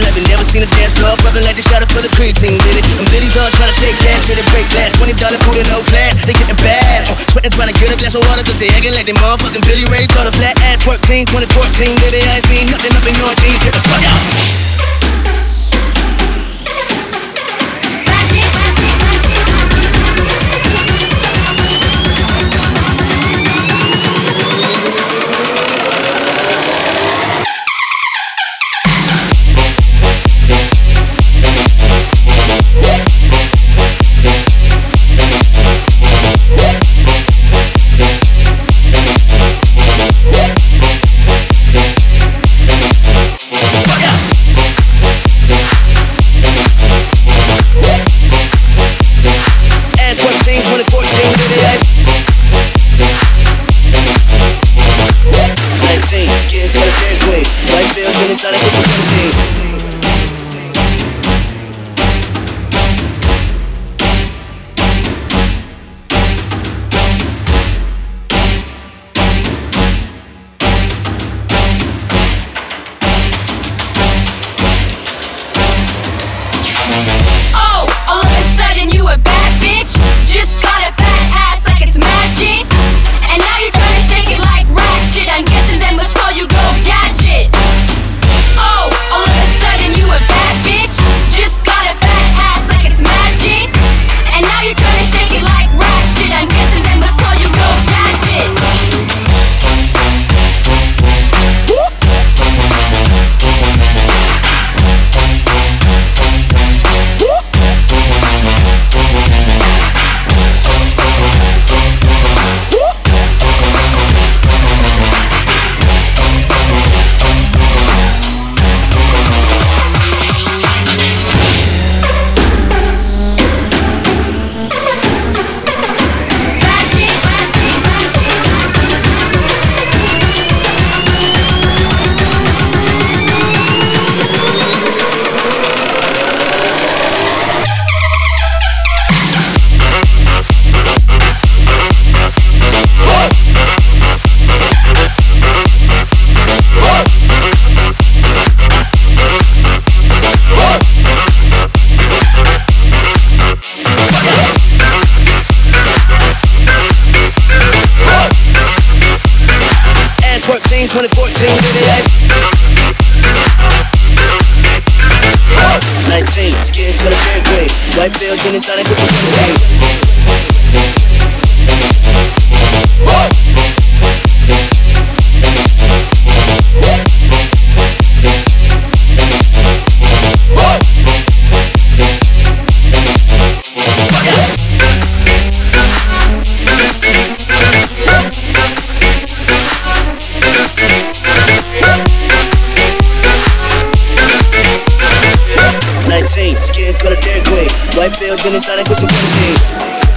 Open like they never seen a dance floor. Pumping like they shot up for the creatine, did it? Them biddies all trying to shake gas, hit it break glass. $20 food in no class, they getting bad. Uh, sweating trying to get a glass of water, cause they acting like they motherfucking Billy Ray. Thought a flat ass twerk team, 2014, baby, I ain't seen shake it like 2014, baby. 19, scared for the. White bill, gin and tonic with. 19, skin color dead green. White pill, gin and tonic with some cocaine.